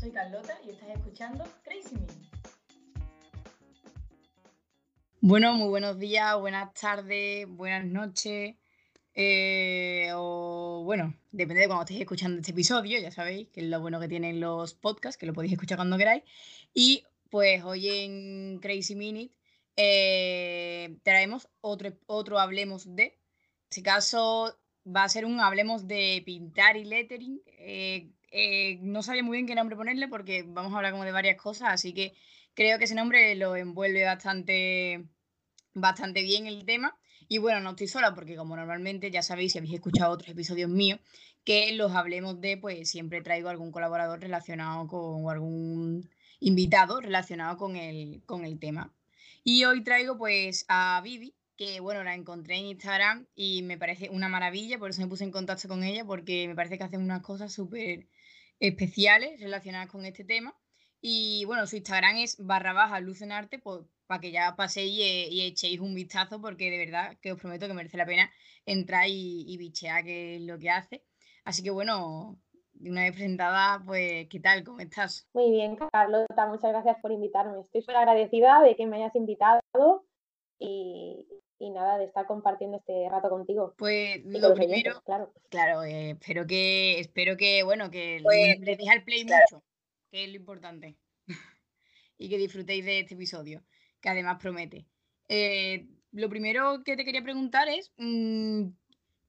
Soy Carlota y estás escuchando Crazy Me. Bueno, muy buenos días, buenas tardes, buenas noches. Eh, o bueno, depende de cuando estéis escuchando este episodio, ya sabéis que es lo bueno que tienen los podcasts, que lo podéis escuchar cuando queráis. Y pues hoy en Crazy Minute eh, traemos otro, otro Hablemos de. En este caso va a ser un Hablemos de pintar y lettering. Eh, eh, no sabía muy bien qué nombre ponerle porque vamos a hablar como de varias cosas, así que creo que ese nombre lo envuelve bastante, bastante bien el tema. Y bueno, no estoy sola porque como normalmente ya sabéis, si habéis escuchado otros episodios míos, que los hablemos de, pues siempre traigo algún colaborador relacionado con o algún invitado relacionado con el, con el tema. Y hoy traigo pues a Vivi, que bueno, la encontré en Instagram y me parece una maravilla, por eso me puse en contacto con ella, porque me parece que hace unas cosas súper especiales relacionadas con este tema. Y bueno, su Instagram es barra baja luz en arte, pues, para que ya paséis y, echéis un vistazo, porque de verdad que os prometo que merece la pena entrar y, y bichear qué es lo que hace. Así que bueno, una vez presentada, pues, ¿qué tal? ¿Cómo estás? Muy bien, Carlota, muchas gracias por invitarme. Estoy súper agradecida de que me hayas invitado y, y nada, de estar compartiendo este rato contigo. Pues lo primero, claro, claro eh, espero que, espero que, bueno, que pues, le deje al play mucho, que es lo importante. y que disfrutéis de este episodio, que además promete. Eh, lo primero que te quería preguntar es, mm,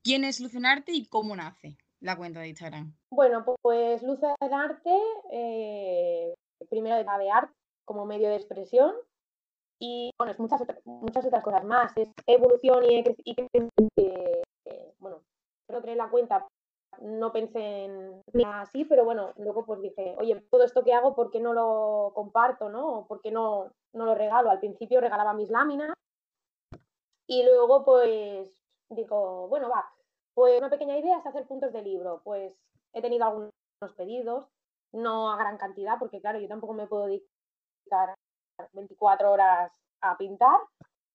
¿quién es Lucenarte y cómo nace la cuenta de Instagram? Bueno, pues Lucenarte, eh, primero de arte como medio de expresión, y bueno, es muchas, muchas otras cosas más. Es evolución y, y eh, bueno, creo que la cuenta no pensé en así, pero bueno, luego pues dije, oye, todo esto que hago, ¿por qué no lo comparto, no? ¿Por qué no, no lo regalo? Al principio regalaba mis láminas y luego pues digo, bueno, va, pues una pequeña idea es hacer puntos de libro. Pues he tenido algunos pedidos, no a gran cantidad, porque claro, yo tampoco me puedo dedicar 24 horas a pintar,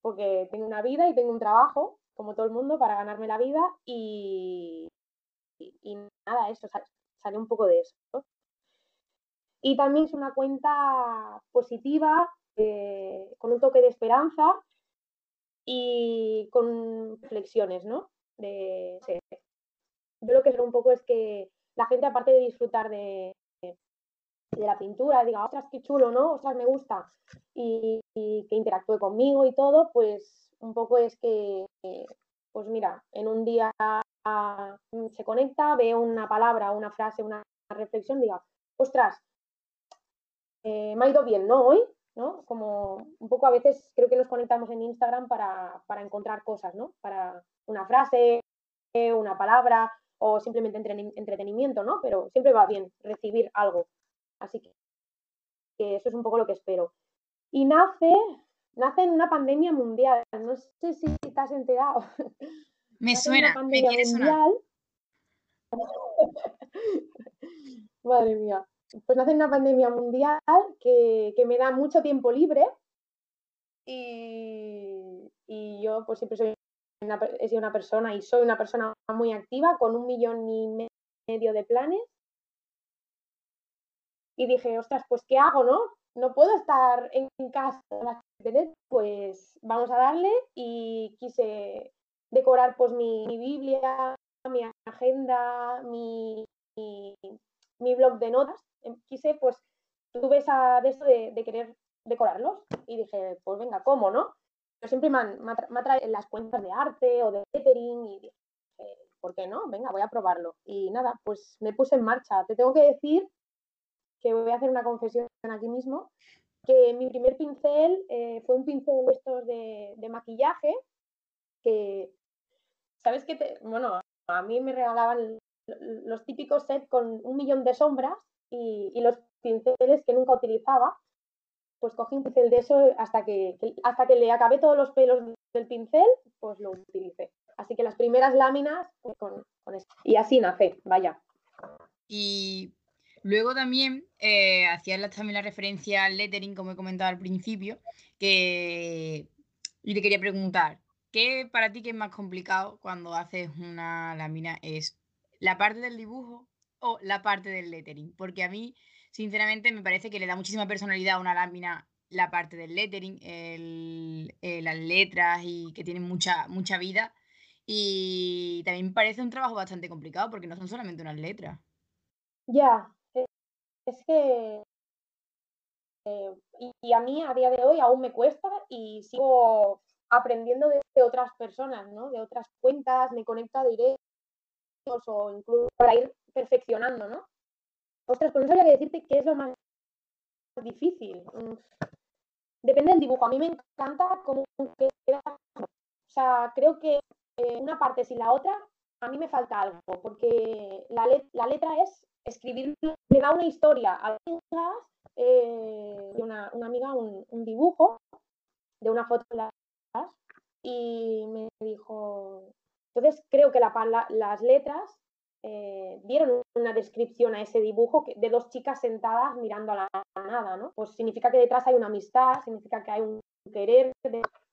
porque tengo una vida y tengo un trabajo, como todo el mundo, para ganarme la vida y, nada, eso sale un poco de eso. Y también es una cuenta positiva, eh, con un toque de esperanza y con reflexiones, ¿no? De, Yo lo que creo un poco es que la gente, aparte de disfrutar de, de la pintura, diga, ostras, qué chulo, ¿no? Ostras, me gusta, y, que interactúe conmigo y todo, pues un poco es que, pues mira, en un día se conecta, ve una palabra, una frase, una reflexión, diga, ostras, eh, me ha ido bien, ¿no? Hoy, ¿no? Como un poco a veces creo que nos conectamos en Instagram para, para encontrar cosas, ¿no? Para una frase, una palabra o simplemente entretenimiento, ¿no? Pero siempre va bien recibir algo. Así que, eso es un poco lo que espero. Y nace, nace en una pandemia mundial. No sé si te has enterado. Me suena, me quiere sonar. Madre mía. Pues nace en una pandemia mundial que, me da mucho tiempo libre y, yo pues siempre soy una, he sido una persona y soy una persona muy activa con un millón y medio de planes y dije, ostras, pues ¿qué hago, no? No puedo estar en casa, pues vamos a darle y quise decorar pues mi, Biblia, mi agenda, mi, mi, blog de notas. Em, quise, pues, tuve esa de eso de, querer decorarlos y dije, pues venga, ¿cómo, no? Yo siempre me, han, me, las cuentas de arte o de lettering y dije, ¿por qué no? Venga, voy a probarlo. Y nada, pues me puse en marcha. Te tengo que decir que voy a hacer una confesión aquí mismo, que mi primer pincel eh, fue un pincel de estos de, maquillaje, que, ¿sabes qué? bueno, a mí me regalaban los típicos sets con un millón de sombras y, los pinceles que nunca utilizaba, pues cogí un pincel de eso hasta que, hasta que le acabé todos los pelos del pincel, pues lo utilicé. Así que las primeras láminas pues con, con. Y así nace, vaya. Y Luego también eh, hacías también la referencia al lettering, como he comentado al principio, que yo te quería preguntar, ¿qué para ti que es más complicado cuando haces una lámina? ¿Es la parte del dibujo o la parte del lettering? Porque a mí sinceramente me parece que le da muchísima personalidad a una lámina la parte del lettering, eh, las letras y que tienen mucha, mucha vida. Y también me parece un trabajo bastante complicado porque no son solamente unas letras. Ya, es que eh, y, a mí a día de hoy aún me cuesta y sigo aprendiendo de, otras personas, ¿no? De otras cuentas, me conecto a directos o incluso para ir perfeccionando, ¿no? Ostras, pues no sabía que decirte qué es lo más difícil. Mm, depende del dibujo. A mí me encanta cómo queda. O sea, creo que eh, una parte sin la otra, a mí me falta algo, porque la, la letra es escribir, le da una historia a eh, una, una, amiga un, un, dibujo de una foto de las y me dijo, entonces creo que la, las letras eh, dieron una descripción a ese dibujo de dos chicas sentadas mirando a la nada, ¿no? Pues significa que detrás hay una amistad, significa que hay un querer,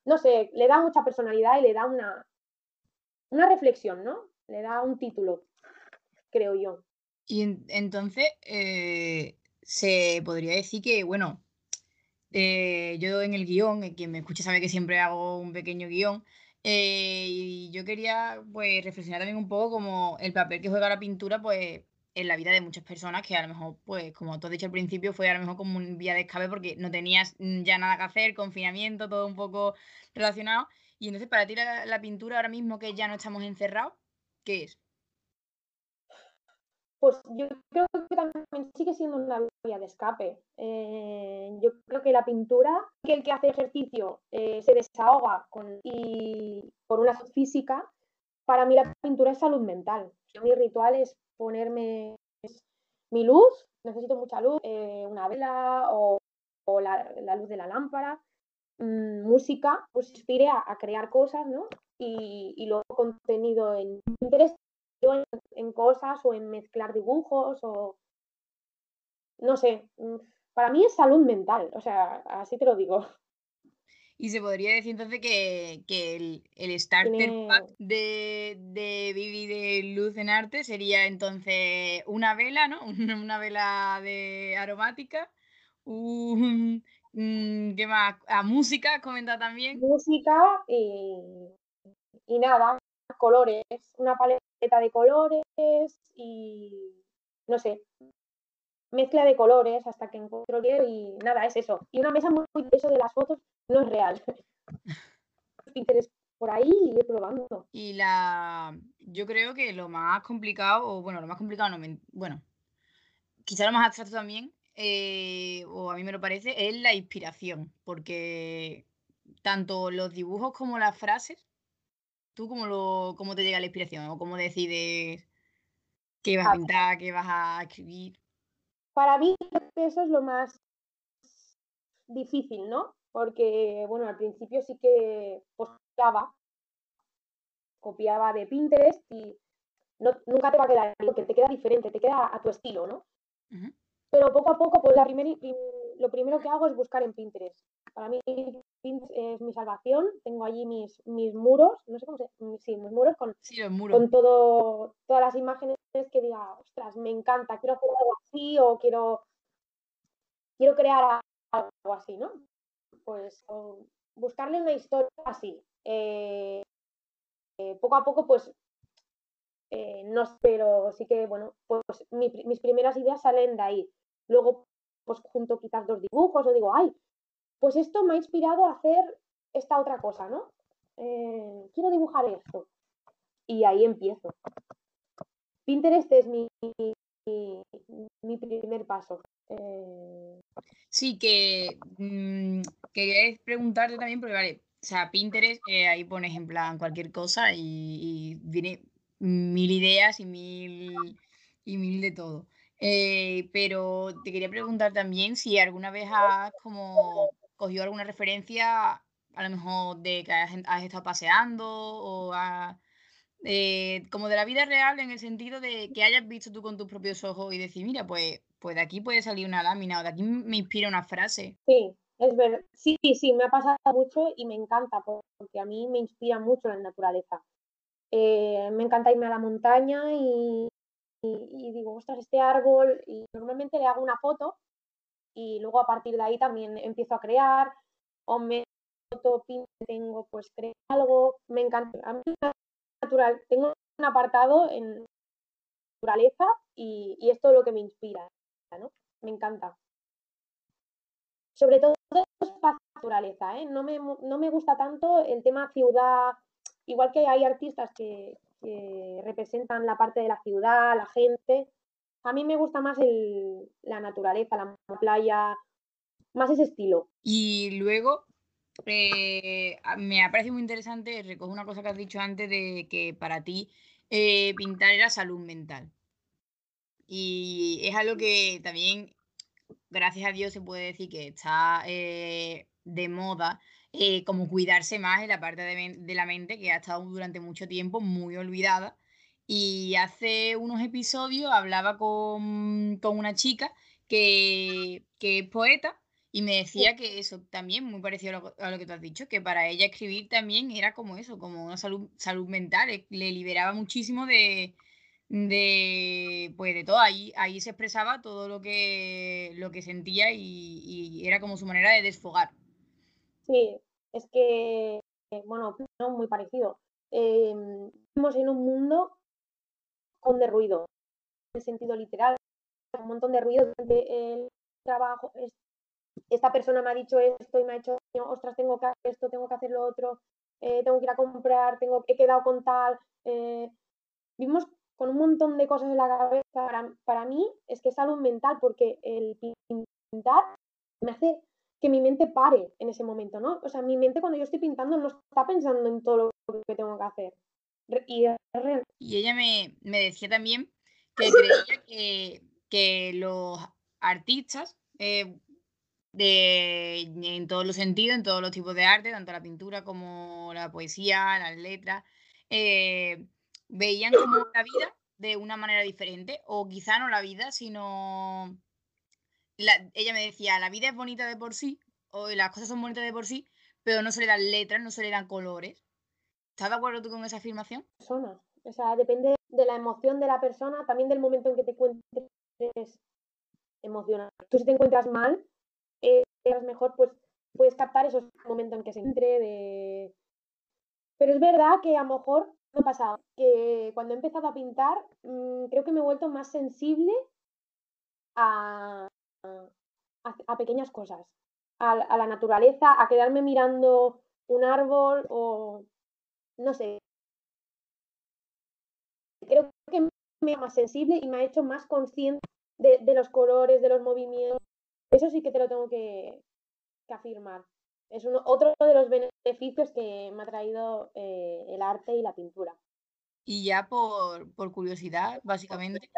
no sé, le da mucha personalidad y le da una, una reflexión, ¿no? Le da un título, creo yo. Y entonces, eh, se podría decir que, bueno, eh, yo en el guion, quien me escucha sabe que siempre hago un pequeño guion, eh, y yo quería pues reflexionar también un poco como el papel que juega la pintura pues en la vida de muchas personas que a lo mejor pues como tú has dicho al principio fue a lo mejor como un vía de escape porque no tenías ya nada que hacer, confinamiento, todo un poco relacionado y entonces para ti la pintura ahora mismo que ya no estamos encerrados, ¿qué es? pues yo creo que también sigue siendo una vía de escape. Eh, yo creo que la pintura, que el que hace ejercicio eh, se desahoga con, y por una física, para mí la pintura es salud mental. Mi ritual es ponerme mi luz, necesito mucha luz, eh, una vela o, la, luz de la lámpara, mm, música, pues inspire a, crear cosas, ¿no? Y, y luego contenido en Pinterest en, cosas o en mezclar dibujos o no sé, mm, para mí es salud mental, o sea, así te lo digo. Y se podría decir entonces que, el, el, starter pack de, de Vivi de Luz en Arte sería entonces una vela, ¿no? Una, vela de aromática, un, mm, ¿qué más? A música, comenta también. Música y, y nada, colores, una paleta de colores y no sé, mezcla de colores hasta que encuentro bien y nada, es eso. Y una mesa muy, eso de las fotos no es real. Por ahí y ir probando. Y la yo creo que lo más complicado, o bueno, lo más complicado no bueno, quizá lo más abstracto también, eh, o a mí me lo parece, es la inspiración, porque tanto los dibujos como las frases ¿Tú cómo, lo, cómo te llega la inspiración o cómo decides qué vas a pintar, qué vas a escribir? Para mí eso es lo más difícil, ¿no? Porque, bueno, al principio sí que copiaba, copiaba de Pinterest y nunca te va a quedar, porque te queda diferente, te queda a tu estilo, ¿no? Pero poco a poco, pues la lo primero que hago es buscar en Pinterest. Para mí es mi salvación. Tengo allí mis, mis muros, no sé cómo se sí, mis muros con, con todo, todas las imágenes que diga, ostras, me encanta, quiero hacer algo así o quiero, quiero crear algo así, ¿no? Pues buscarle una historia así. Eh, eh, poco a poco, pues, eh, no sé, pero sí que, bueno, pues mis primeras ideas salen de ahí. Luego, pues junto quizás dos dibujos o digo, ay, pues esto me ha inspirado a hacer esta otra cosa, ¿no? Eh, quiero dibujar esto. Y ahí empiezo. Pinterest es mi, mi, primer paso. Eh, sí, que mm, quería preguntarte también, porque vale, o sea, Pinterest, eh, ahí pones en plan cualquier cosa y, viene mil ideas y mil, y mil de todo. pero te quería preguntar también si alguna vez has como cogió alguna referencia, a lo mejor de que has, estado paseando o eh, como de la vida real en el sentido de que hayas visto tú con tus propios ojos y decir, mira, pues, pues de aquí puede salir una lámina o de aquí me inspira una frase. Sí, es verdad. Sí, sí, me ha pasado mucho y me encanta porque a mí me inspira mucho la naturaleza. Eh, me encanta irme a la montaña y, y, digo, ostras, este árbol, y normalmente le hago una foto y luego a partir de ahí también empiezo a crear o me tengo, pues creo algo, me encanta. A mí natural, tengo un apartado en naturaleza y, y es lo que me inspira, ¿no? Me encanta. Sobre todo naturaleza, ¿eh? No me, no me gusta tanto el tema ciudad, igual que hay artistas que, representan la parte de la ciudad, la gente. A mí me gusta más el, la naturaleza, la playa, más ese estilo. Y luego, eh, me ha parecido muy interesante, recojo una cosa que has dicho antes de que para ti eh, pintar era salud mental. Y es algo que también, gracias a Dios, se puede decir que está eh, de moda como cuidarse más en la parte de, la mente que ha estado durante mucho tiempo muy olvidada. Y hace unos episodios hablaba con, una chica que, es poeta y me decía que eso también, muy parecido a lo, que tú has dicho, que para ella escribir también era como eso, como una salud, salud mental, le liberaba muchísimo de, de pues de todo. Ahí ahí se expresaba todo lo que lo que sentía y, y, era como su manera de desfogar. Sí, es que, bueno, muy parecido. Eh, vivimos en un mundo con de ruido, en sentido literal, un montón de ruido el trabajo. esta persona me ha dicho esto y me ha hecho, ostras, tengo que hacer esto, tengo que hacer lo otro, eh, tengo que ir a comprar, tengo, he quedado con tal. Eh, vivimos con un montón de cosas en la cabeza. Para, para mí es que es salud mental porque el pintar me hace que mi mente pare en ese momento, ¿no? O sea, mi mente cuando yo estoy pintando no está pensando en todo lo que tengo que hacer. Y, ella me, decía también que creía que, los artistas, eh, de, en todos los sentidos, en todos los tipos de arte, tanto la pintura como la poesía, las letras, eh, veían como la vida de una manera diferente, o quizá no la vida, sino ella me decía, la vida es bonita de por sí, o las cosas son bonitas de por sí, pero no se le dan letras, no se le dan colores. ¿Estás de acuerdo tú con esa afirmación? Persona. O sea, depende de la emoción de la persona, también del momento en que te encuentres emocional. Tú si te encuentras mal, eh, mejor, pues puedes captar esos momentos en que se entre de... Pero es verdad que a lo mejor me ha pasado que cuando he empezado a pintar, mm, creo que me he vuelto más sensible a, a, pequeñas cosas, a, la naturaleza, a quedarme mirando un árbol o no sé. Creo que me ha más sensible y me ha hecho más consciente de, los colores, de los movimientos. Eso sí que te lo tengo que, afirmar. Es uno, otro de los beneficios que me ha traído eh, el arte y la pintura. Y ya por, por curiosidad, básicamente,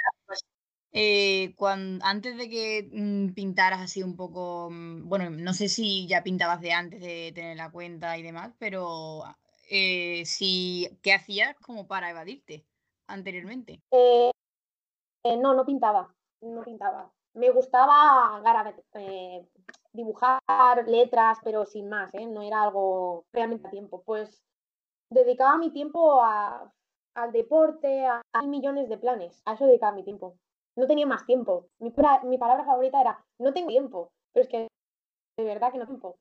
eh, cuando, antes de que mm, pintaras así un poco, mm, bueno, no sé si ya pintabas de antes de tener la cuenta y demás, pero eh, si, ¿qué hacías como para evadirte anteriormente? Eh, no, no pintaba, no pintaba. Me gustaba dibujar letras, pero sin más, no era algo realmente a tiempo. Pues dedicaba mi tiempo a, al deporte, a, millones de planes, a eso dedicaba mi tiempo no tenía más tiempo. Mi, palabra favorita era, no tengo tiempo, pero es que de verdad que no tengo tiempo.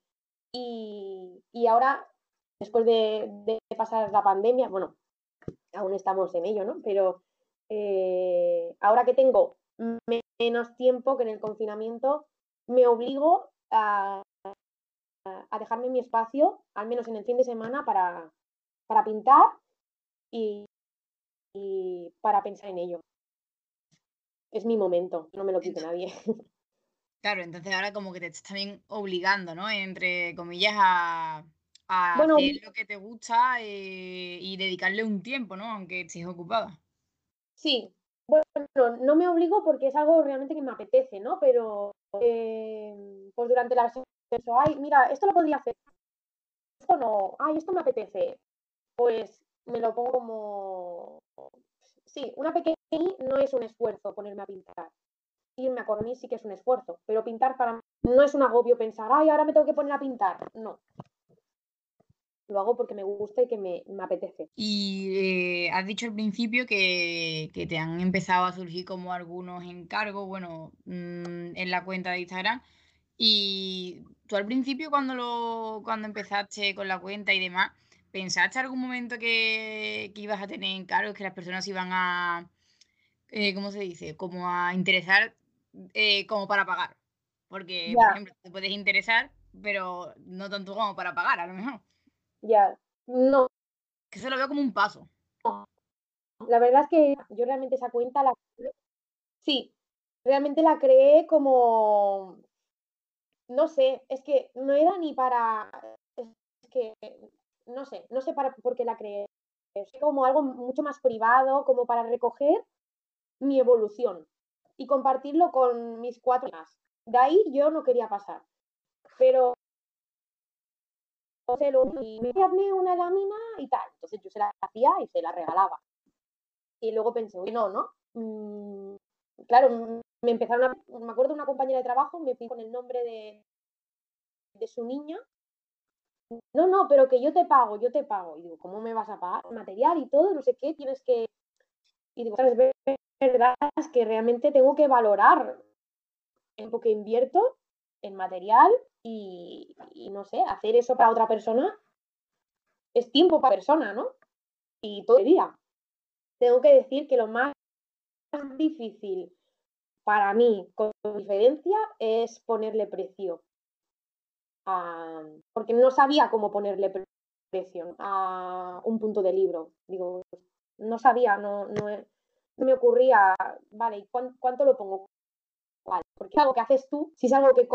Y, ahora, después de, pasar la pandemia, bueno, aún estamos en ello, ¿no? Pero eh, ahora que tengo menos tiempo que en el confinamiento, me obligo a, a, dejarme mi espacio, al menos en el fin de semana, para, para pintar y para pensar en ello es mi momento, no me lo quite nadie. Claro, entonces ahora como que te estás también obligando, ¿no? Entre comillas, a, hacer lo que te gusta eh, y dedicarle un tiempo, ¿no? Aunque estés ocupada. Sí, bueno, no me obligo porque es algo realmente que me apetece, ¿no? Pero eh, pues durante la eso, ay, mira, esto lo podría hacer, esto no, ay, esto me apetece, pues me lo pongo como sí, una pequeña no es un esfuerzo ponerme a pintar. Irme a dormir sí que es un esfuerzo, pero pintar para mí no es un agobio pensar, ay, ahora me tengo que poner a pintar. No. Lo hago porque me gusta y que me, apetece. Y eh, has dicho al principio que, te han empezado a surgir como algunos encargos, bueno, mm, en la cuenta de Instagram. Y tú al principio cuando, lo, cuando empezaste con la cuenta y demás, ¿pensaste algún momento que, ibas a tener encargos, que las personas iban a, eh, ¿cómo se dice? Como a interesar eh, como para pagar. Porque, por ejemplo, te puedes interesar, pero no tanto como para pagar, a lo mejor. Ya, no. Que se lo veo como un paso. La verdad es que yo realmente esa cuenta la... Sí, realmente la creé como... No sé, es que no era ni para... Es que, no sé, no sé para por qué la creé. Es como algo mucho más privado, como para recoger mi evolución y compartirlo con mis cuatro más. De ahí yo no quería pasar. Pero y me hazme una lámina y tal. Entonces yo se la hacía y se la regalaba. Y luego pensé, no, ¿no? Mm, claro, me empezaron a, me acuerdo de una compañera de trabajo, me fui con el nombre de, de su niña. No, no, pero que yo te pago, yo te pago. Y digo, ¿cómo me vas a pagar? Material y todo, no sé qué, tienes que... Y digo, ¿sabes? verdad es que realmente tengo que valorar el tiempo que invierto en material y, no sé, hacer eso para otra persona es tiempo para persona, ¿no? Y todo el día. Tengo que decir que lo más difícil para mí, con diferencia, es ponerle precio. porque no sabía cómo ponerle precio a un punto de libro. Digo, no sabía, no, no, me ocurría, vale, ¿y cuánto, lo pongo? Porque algo que haces tú, si es algo que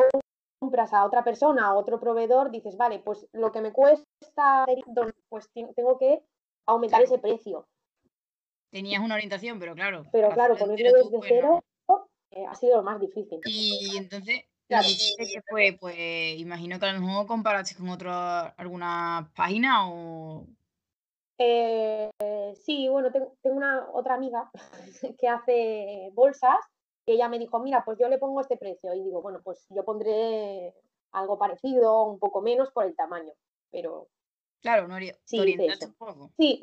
a otra persona, a otro proveedor, dices, vale, pues lo que me cuesta, pues tengo que aumentar ese precio. Tenías una orientación, pero claro. Pero claro, ponerlo desde cero eh, ha sido lo más difícil. Y entonces, claro. ¿qué fue? Pues imagino que a lo mejor comparaste con otra, alguna página o eh, sí, bueno, tengo, una otra amiga que hace bolsas que ella me dijo, mira, pues yo le pongo este precio y digo, bueno, pues yo pondré algo parecido, un poco menos por el tamaño, pero... Claro, no haría, sí, Sí,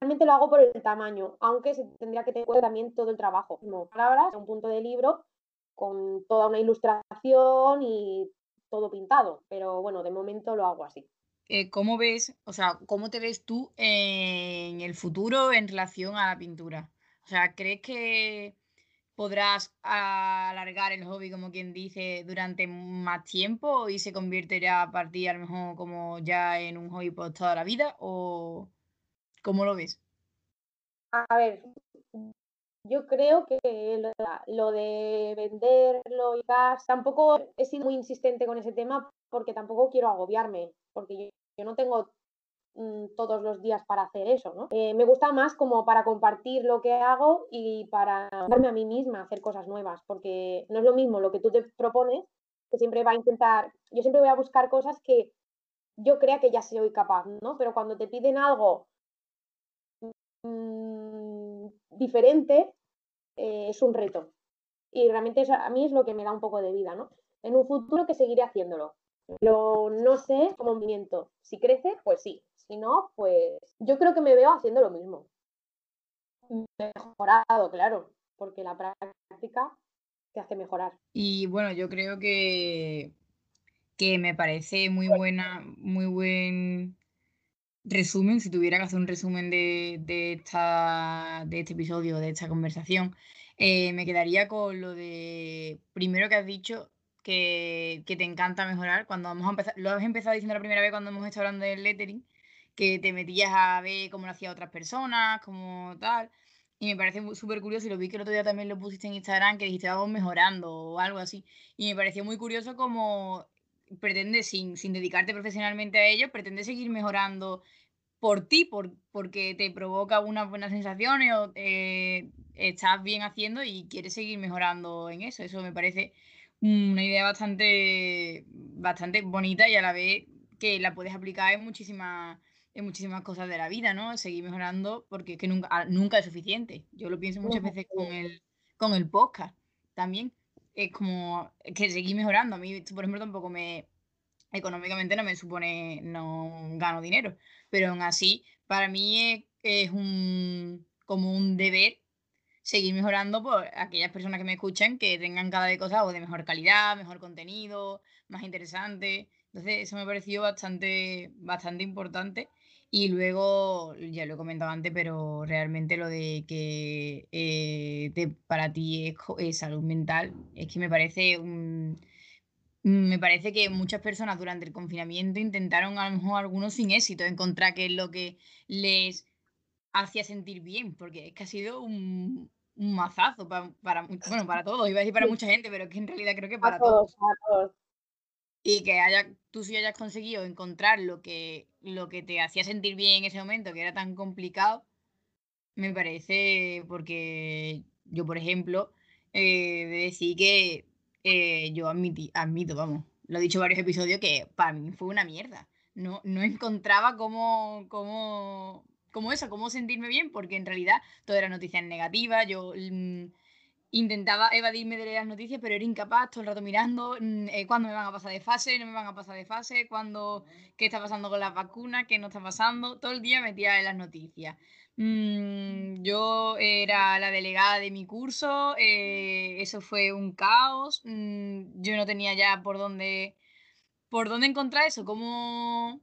realmente lo hago por el tamaño, aunque se tendría que tener también todo el trabajo, como palabras, un punto de libro con toda una ilustración y todo pintado, pero bueno, de momento lo hago así. Eh, ¿cómo ves, o sea, cómo te ves tú en el futuro en relación a la pintura? O sea, ¿crees que podrás alargar el hobby, como quien dice, durante más tiempo y se convertirá a partir a lo mejor como ya en un hobby por toda la vida? ¿O cómo lo ves? A ver, yo creo que lo, de venderlo y tal, tampoco he sido muy insistente con ese tema porque tampoco quiero agobiarme, porque yo, no tengo mm, todos los días para hacer eso, ¿no? Eh, me gusta más como para compartir lo que hago y para darme a mí misma a hacer cosas nuevas, porque no es lo mismo lo que tú te propones, que siempre va a intentar, yo siempre voy a buscar cosas que yo crea que ya soy capaz, ¿no? Pero cuando te piden algo mm, diferente, eh, es un reto. Y realmente a mí es lo que me da un poco de vida, ¿no? En un futuro que seguiré haciéndolo, pero no sé cómo movimiento. Si crece, pues sí. Si no, pues yo creo que me veo haciendo lo mismo. Mejorado, claro, porque la práctica te hace mejorar. Y bueno, yo creo que, que me parece muy buena, muy buen resumen, si tuviera que hacer un resumen de, de, esta, de este episodio, de esta conversación, eh, me quedaría con lo de, primero que has dicho, que, te encanta mejorar. Cuando vamos a empezar, lo has empezado diciendo la primera vez cuando hemos estado hablando del lettering, que te metías a ver cómo lo hacían otras personas, como tal. Y me parece súper curioso, y lo vi que el otro día también lo pusiste en Instagram, que dijiste vamos mejorando o algo así. Y me pareció muy curioso como pretendes, sin, sin dedicarte profesionalmente a ello, pretendes seguir mejorando por ti, por, porque te provoca unas buenas sensaciones o eh, estás bien haciendo y quieres seguir mejorando en eso. Eso me parece una idea bastante, bastante bonita y a la vez que la puedes aplicar en muchísimas, en muchísimas cosas de la vida, ¿no? Seguir mejorando porque es que nunca, ah, nunca es suficiente. Yo lo pienso muchas veces con el, con el podcast también. Es como que seguir mejorando. A mí, por ejemplo, tampoco me, económicamente no me supone, no gano dinero, pero aún así, para mí es, es un, como un deber seguir mejorando por aquellas personas que me escuchan que tengan cada vez cosas de mejor calidad, mejor contenido, más interesante. Entonces, eso me pareció bastante, bastante importante. Y luego, ya lo he comentado antes, pero realmente lo de que eh, para ti es, salud mental, es que me parece un, me parece que muchas personas durante el confinamiento intentaron, a lo mejor algunos sin éxito, encontrar qué es lo que les hacía sentir bien, porque es que ha sido un, un mazazo para, para, bueno, para todos, iba a decir para mucha gente, pero que en realidad creo que para todos. todos. Y que haya, tú sí hayas conseguido encontrar lo que, lo que te hacía sentir bien en ese momento, que era tan complicado, me parece, porque yo, por ejemplo, eh, de decir que eh, yo admito, vamos, lo he dicho varios episodios, que para mí fue una mierda. No, no encontraba cómo, cómo como eso, cómo sentirme bien, porque en realidad todo era noticias negativas, yo mm, intentaba evadirme de las noticias, pero era incapaz, todo el rato mirando mm, eh, cuándo me van a pasar de fase, no me van a pasar de fase, cuándo, qué está pasando con las vacunas, qué no está pasando, todo el día metía en las noticias. Mm, yo era la delegada de mi curso, eh, eso fue un caos, yo no tenía ya por dónde, por dónde encontrar eso, cómo,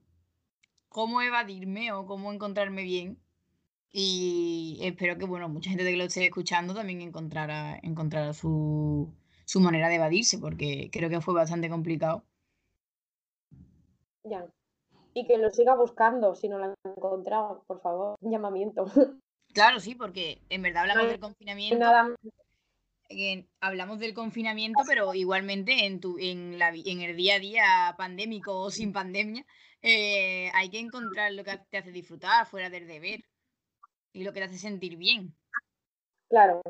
cómo evadirme o cómo encontrarme bien. Y espero que, bueno, mucha gente que lo esté escuchando también encontrara, encontrara su, su manera de evadirse, porque creo que fue bastante complicado. Ya. Y que lo siga buscando si no lo han encontrado, por favor, llamamiento. Claro, sí, porque en verdad hablamos del confinamiento. Nada... hablamos del confinamiento, pero igualmente en, tu, en, la, en el día a día pandémico o sin pandemia, eh, hay que encontrar lo que te hace disfrutar fuera del deber y lo que te hace sentir bien. Claro.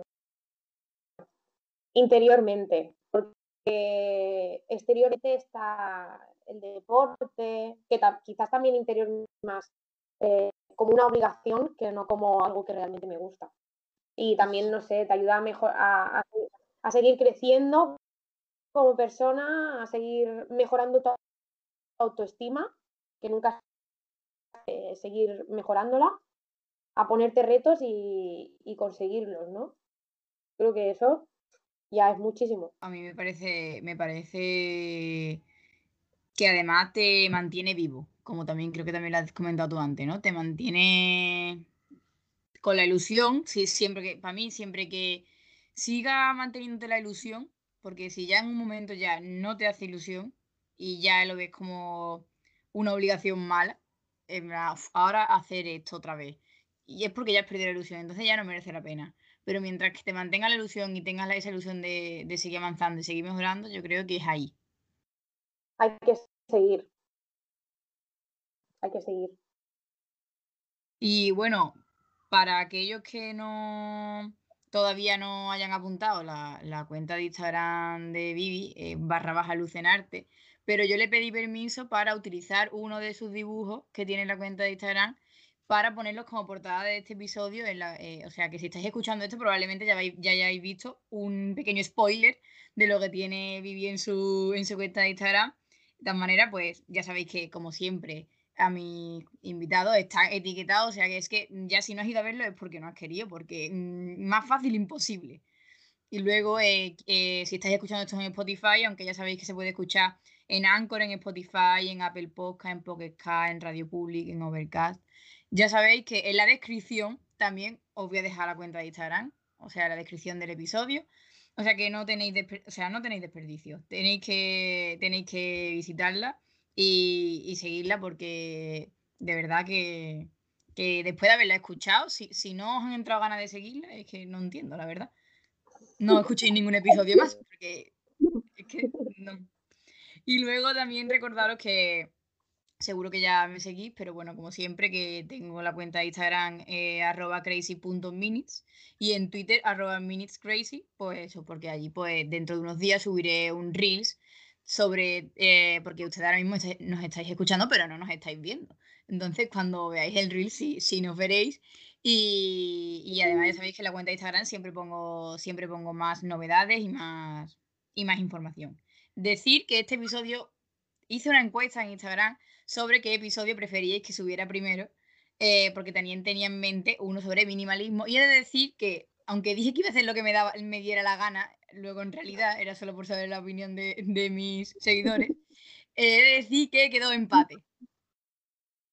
Interiormente, porque exteriormente está el deporte, que quizás también interior más eh, como una obligación que no como algo que realmente me gusta. Y también, no sé, te ayuda a, mejor, a, a seguir creciendo como persona, a seguir mejorando tu autoestima que nunca eh, seguir mejorándola, a ponerte retos y, conseguirlos, ¿no? Creo que eso ya es muchísimo. A mí me parece, me parece que además te mantiene vivo, como también creo que también lo has comentado tú antes, ¿no? Te mantiene con la ilusión, siempre que, para mí, siempre que siga manteniéndote la ilusión, porque si ya en un momento ya no te hace ilusión y ya lo ves como una obligación mala, ahora hacer esto otra vez. Y es porque ya has perdido la ilusión, entonces ya no merece la pena. Pero mientras que te mantenga la ilusión y tengas esa ilusión de, seguir avanzando y seguir mejorando, yo creo que es ahí. Hay que seguir. Hay que seguir. Y bueno, para aquellos que no todavía no hayan apuntado la, cuenta de Instagram de Vivi, eh, barra baja lucenarte, pero yo le pedí permiso para utilizar uno de sus dibujos que tiene la cuenta de Instagram para ponerlos como portada de este episodio. Eh, o sea que si estáis escuchando esto, probablemente ya, ya hayáis visto un pequeño spoiler de lo que tiene Vivi en su, en su cuenta de Instagram. De todas maneras, pues ya sabéis que, como siempre, a mi invitado está etiquetado. O sea que es que ya si no has ido a verlo es porque no has querido, porque mm, más fácil imposible. Y luego, eh, eh, si estáis escuchando esto en Spotify, aunque ya sabéis que se puede escuchar en Anchor, en Spotify, en Apple Podcast, en Pocket en Radio Public, en Overcast. Ya sabéis que en la descripción también os voy a dejar la cuenta de Instagram, o sea, la descripción del episodio. O sea que no tenéis, o sea, no tenéis desperdicio. Tenéis que, tenéis que visitarla y, seguirla porque de verdad que, después de haberla escuchado, si, si no os han entrado ganas de seguirla, es que no entiendo, la verdad. No escuchéis ningún episodio más porque es que no. Y luego también recordaros que seguro que ya me seguís, pero bueno, como siempre, que tengo la cuenta de Instagram eh, arroba crazy.minutes y en Twitter arroba minutescrazy, pues eso, porque allí pues dentro de unos días subiré un Reels sobre, eh, porque ustedes ahora mismo nos estáis escuchando, pero no nos estáis viendo. Entonces, cuando veáis el Reel, sí, sí nos veréis. Y, y, además ya sabéis que la cuenta de Instagram siempre pongo, siempre pongo más novedades y más, y más información. Decir que este episodio hice una encuesta en Instagram sobre qué episodio preferíais que subiera primero, eh, porque también tenía en mente uno sobre minimalismo. Y he de decir que, aunque dije que iba a hacer lo que me, daba, me diera la gana, luego en realidad era solo por saber la opinión de, de mis seguidores, he de decir que quedó empate.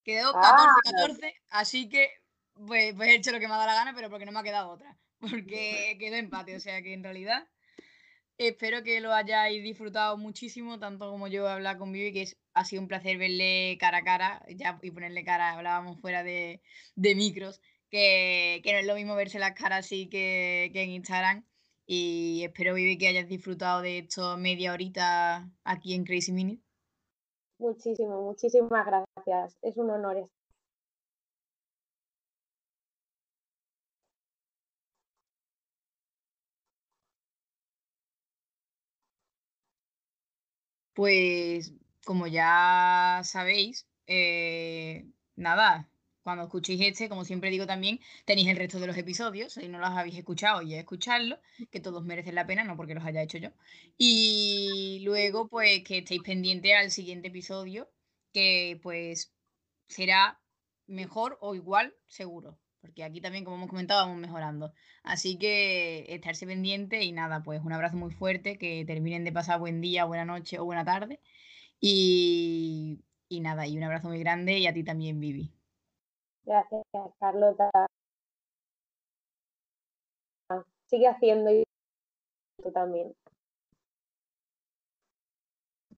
Quedó 14-14, así que pues, pues, he hecho lo que me ha dado la gana, pero porque no me ha quedado otra. Porque quedó empate, o sea que en realidad espero que lo hayáis disfrutado muchísimo, tanto como yo he hablado con Vivi, que es, ha sido un placer verle cara a cara ya, y ponerle cara, hablábamos fuera de, de micros, que, que, no es lo mismo verse las caras así que, que en Instagram. Y espero, Vivi, que hayas disfrutado de esto media horita aquí en Crazy Minute. Muchísimo, muchísimas gracias. Es un honor Pues como ya sabéis, eh, nada, cuando escuchéis este, como siempre digo también, tenéis el resto de los episodios, si no los habéis escuchado, y escucharlos, que todos merecen la pena, no porque los haya hecho yo. Y luego, pues que estéis pendientes al siguiente episodio, que pues será mejor o igual, seguro. Porque aquí también, como hemos comentado, vamos mejorando. Así que estarse pendiente y nada, pues un abrazo muy fuerte, que terminen de pasar buen día, buena noche o buena tarde. Y, nada, y un abrazo muy grande y a ti también, Vivi. Gracias, Carlota. Sigue haciendo y tú también.